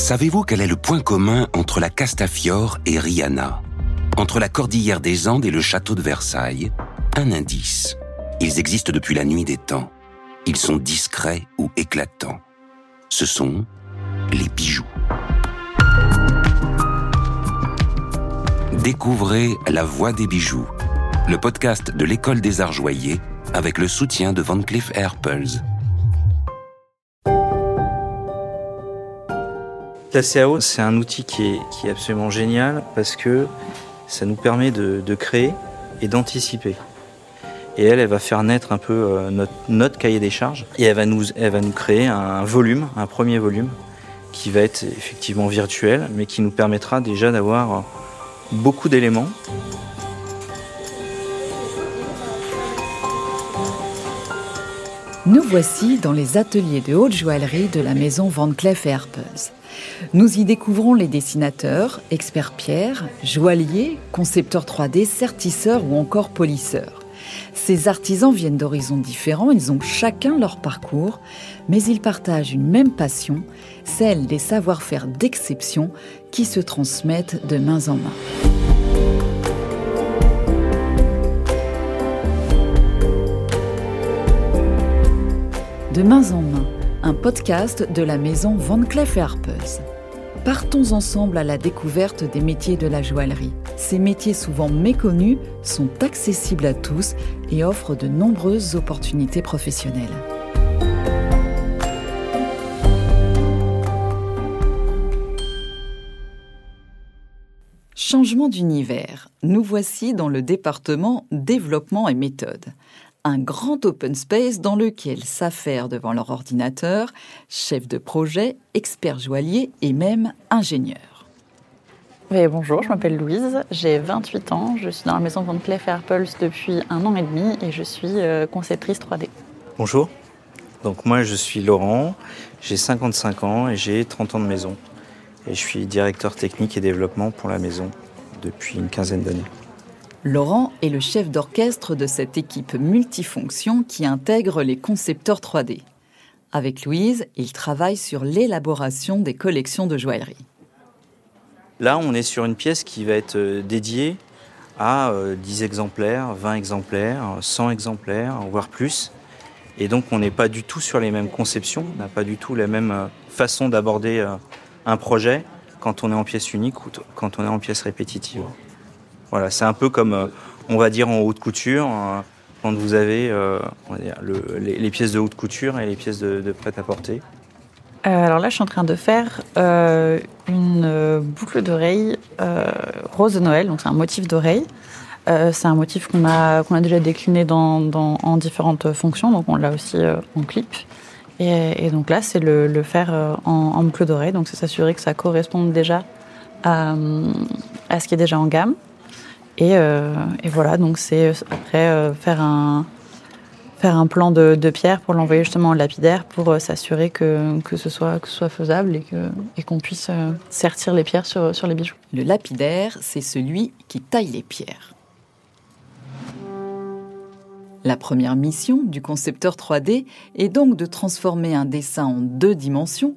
Savez-vous quel est le point commun entre la Castafiore et Rihanna? Entre la cordillère des Andes et le château de Versailles Un indice. Ils existent depuis la nuit des temps. Ils sont discrets ou éclatants. Ce sont les bijoux. Découvrez La Voix des bijoux, le podcast de l'École des Arts Joyers avec le soutien de Van Cleef Arpels. La CAO, c'est un outil qui est, qui est, absolument génial parce que ça nous permet de, de créer et d'anticiper. Et elle, elle va faire naître un peu euh, notre, notre, cahier des charges et elle va, nous, elle va nous créer un volume, un premier volume, qui va être effectivement virtuel, mais qui nous permettra déjà d'avoir beaucoup d'éléments. Nous voici dans les ateliers de haute joaillerie de la maison Van Cleef Arpels. Nous y découvrons les dessinateurs, experts pierre, joailliers, concepteurs 3D, sertisseurs ou encore polisseurs. Ces artisans viennent d'horizons différents, ils ont chacun leur parcours, mais ils partagent une même passion, celle des savoir-faire d'exception qui se transmettent de main en main. De main en main, un podcast de la maison Van Cleef Arpels. Partons ensemble à la découverte des métiers de la joaillerie. Ces métiers souvent méconnus sont accessibles à tous et offrent de nombreuses opportunités professionnelles. Changement d'univers. Nous voici dans le département développement et méthode un grand open space dans lequel s'affairent devant leur ordinateur chefs de projet, experts joailliers et même ingénieurs. Oui, bonjour, je m'appelle Louise, j'ai 28 ans, je suis dans la maison Van Cleef Arpels depuis un an et demi et je suis euh, conceptrice 3D. Bonjour, donc moi je suis Laurent, j'ai 55 ans et j'ai 30 ans de maison. Et je suis directeur technique et développement pour la maison depuis une quinzaine d'années. Laurent est le chef d'orchestre de cette équipe multifonction qui intègre les concepteurs 3D. Avec Louise, il travaille sur l'élaboration des collections de joaillerie. Là, on est sur une pièce qui va être euh, dédiée à 10 euh, exemplaires, 20 exemplaires, 100 exemplaires, voire plus. Et donc, on n'est pas du tout sur les mêmes conceptions, on n'a pas du tout la même euh, façon d'aborder un projet quand on est en pièce unique ou quand on est en pièce répétitive. Voilà, c'est un peu comme, euh, on va dire, en haute couture, euh, quand vous avez euh, les, pièces de haute couture et les pièces de, prêt-à-porter. alors là, je suis en train de faire une boucle d'oreille rose de Noël, donc c'est un motif d'oreille. c'est un motif qu'on a, déjà décliné en différentes fonctions, donc on l'a aussi en clip. Et, donc là, c'est le, faire en, boucle d'oreille, donc c'est s'assurer que ça corresponde déjà à, ce qui est déjà en gamme. Euh, et, voilà, donc c'est après euh, faire un, faire un plan de, pierre pour l'envoyer justement au lapidaire pour euh, s'assurer que, que, ce soit, que ce soit faisable et qu'on et qu'on puisse sertir les pierres sur, sur les bijoux. Le lapidaire, c'est celui qui taille les pierres. La première mission du concepteur 3D est donc de transformer un dessin en deux dimensions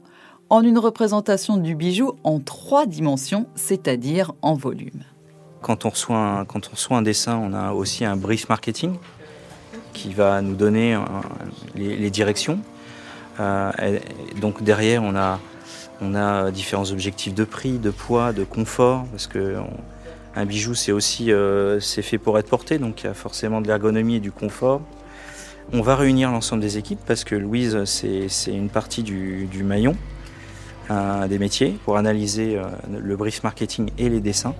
en une représentation du bijou en trois dimensions, c'est-à-dire en volume. Quand on, reçoit un, quand on reçoit un dessin, on a aussi un brief marketing qui va nous donner euh, les, directions. Euh, donc derrière, on a, on a différents objectifs de prix, de poids, de confort, parce que un bijou, c'est aussi euh, fait pour être porté, donc il y a forcément de l'ergonomie et du confort. On va réunir l'ensemble des équipes parce que Louise, c'est une partie du, du maillon des métiers pour analyser le brief marketing et les dessins.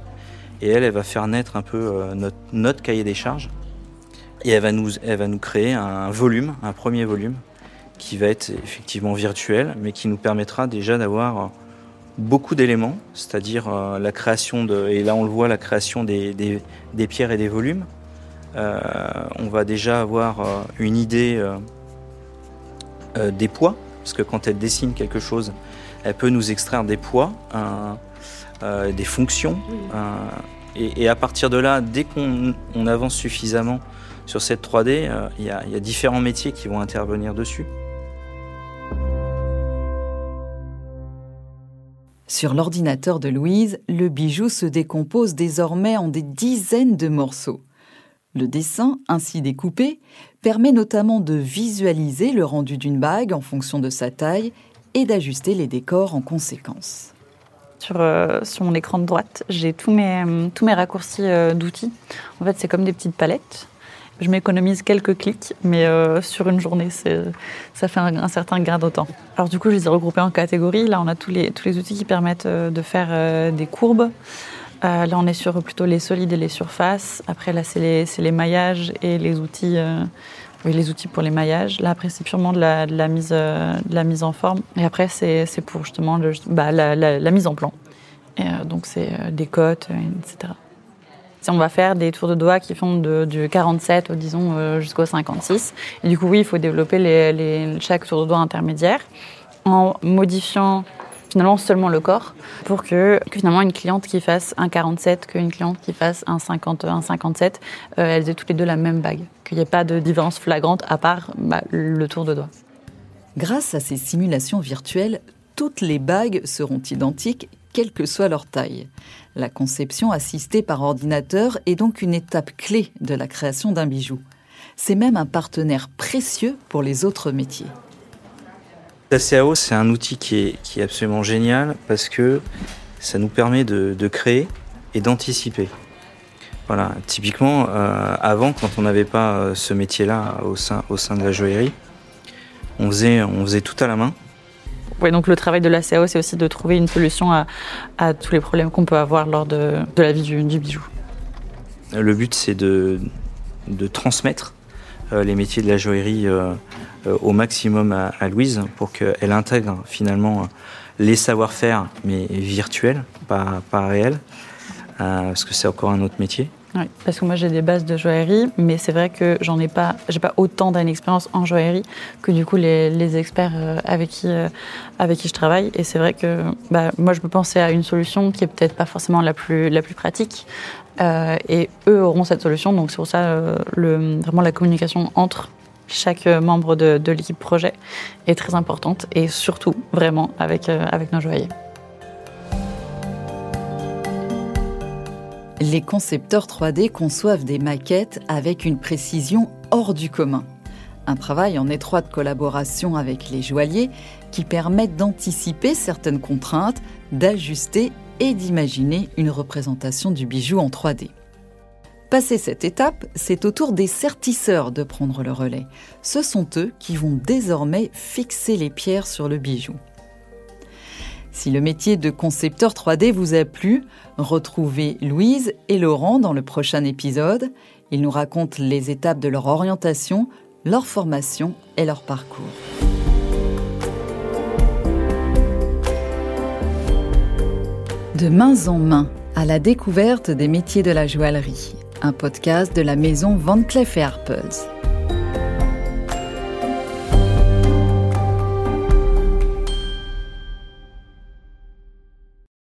Et elle, elle va faire naître un peu euh, notre, cahier des charges. Et elle va, nous, créer un volume, un premier volume, qui va être effectivement virtuel, mais qui nous permettra déjà d'avoir beaucoup d'éléments, c'est-à-dire euh, la création de, et là on le voit, la création des, pierres et des volumes. Euh, on va déjà avoir une idée des poids, parce que quand elle dessine quelque chose, elle peut nous extraire des poids, des fonctions, et, à partir de là, dès qu'on avance suffisamment sur cette 3D, euh, il y, a différents métiers qui vont intervenir dessus. Sur l'ordinateur de Louise, le bijou se décompose désormais en des dizaines de morceaux. Le dessin, ainsi découpé, permet notamment de visualiser le rendu d'une bague en fonction de sa taille et d'ajuster les décors en conséquence. Sur, euh, sur mon écran de droite, j'ai tous mes, mes raccourcis euh, d'outils. En fait, c'est comme des petites palettes. Je m'économise quelques clics, mais euh, sur une journée, ça fait un, certain gain de temps. Alors du coup, je les ai regroupés en catégories. Là, on a tous les, tous les outils qui permettent de faire des courbes. là, on est sur plutôt les solides et les surfaces. Après, là, c'est les, les, maillages et les outils oui, les outils pour les maillages. Là, après, c'est purement de la, mise, euh, de la mise en forme. Et après, c'est pour justement bah, la, mise en plan. Et, euh, donc, c'est euh, des cotes, etc. Si on va faire des tours de doigts qui font de, du 47, disons, jusqu'au 56. Et du coup, oui, il faut développer les, chaque tour de doigt intermédiaire en modifiant finalement seulement le corps pour que, finalement une cliente qui fasse un 47 qu'une cliente qui fasse un 50 un 57 elles aient toutes les deux la même bague qu'il n'y ait pas de différence flagrante à part bah, le tour de doigt. Grâce à ces simulations virtuelles, toutes les bagues seront identiques, quelle que soit leur taille. La conception assistée par ordinateur est donc une étape clé de la création d'un bijou. C'est même un partenaire précieux pour les autres métiers. La CAO, c'est un outil qui est, qui est, absolument génial parce que ça nous permet de, de créer et d'anticiper. Voilà, typiquement, euh, avant, quand on n'avait pas euh, ce métier-là au sein, au sein de la joaillerie, on faisait, on faisait tout à la main. Oui, donc le travail de la CAO, c'est aussi de trouver une solution à, à tous les problèmes qu'on peut avoir lors de, de la vie du, du, bijou. Le but, c'est de, de, transmettre les métiers de la joaillerie euh, euh au maximum à, Louise pour qu'elle intègre finalement les savoir-faire, mais virtuels, pas, réels. Euh, parce que c'est encore un autre métier. Oui, parce que moi j'ai des bases de joaillerie, mais c'est vrai que j'en ai pas, j'ai pas autant d'expérience en joaillerie que du coup les, experts euh, avec qui euh, avec qui je travaille. Et c'est vrai que bah, moi je peux penser à une solution qui est peut-être pas forcément la plus la plus pratique, euh, et eux auront cette solution. Donc c'est pour ça vraiment la communication entre chaque membre de, de l'équipe projet est très importante et surtout vraiment avec avec nos joailliers. Les concepteurs 3D conçoivent des maquettes avec une précision hors du commun. Un travail en étroite collaboration avec les joailliers qui permettent d'anticiper certaines contraintes, d'ajuster et d'imaginer une représentation du bijou en 3D. Passé cette étape, c'est au tour des sertisseurs de prendre le relais. Ce sont eux qui vont désormais fixer les pierres sur le bijou. Si le métier de concepteur 3D vous a plu, retrouvez Louise et Laurent dans le prochain épisode. Ils nous racontent les étapes de leur orientation, leur formation et leur parcours. De main en main, à la découverte des métiers de la joaillerie, un podcast de la maison Van Cleef Arpels.